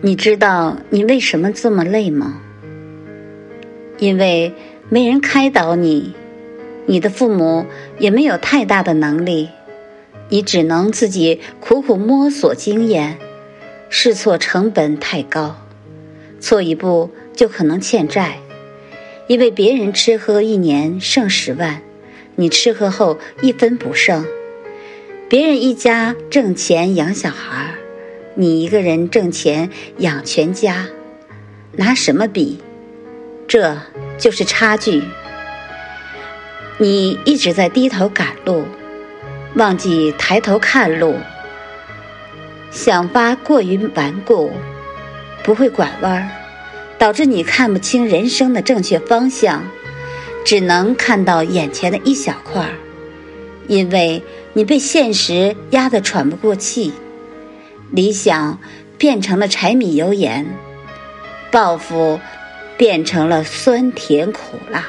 你知道你为什么这么累吗？因为没人开导你，你的父母也没有太大的能力，你只能自己苦苦摸索经验，试错成本太高，错一步就可能欠债，因为别人吃喝一年剩十万，你吃喝后一分不剩；别人一家挣钱养小孩，你一个人挣钱养全家，拿什么比？这就是差距。你一直在低头赶路，忘记抬头看路。想法过于顽固，不会拐弯儿，导致你看不清人生的正确方向，只能看到眼前的一小块儿。因为你被现实压得喘不过气，理想变成了柴米油盐，报复。变成了酸甜苦辣。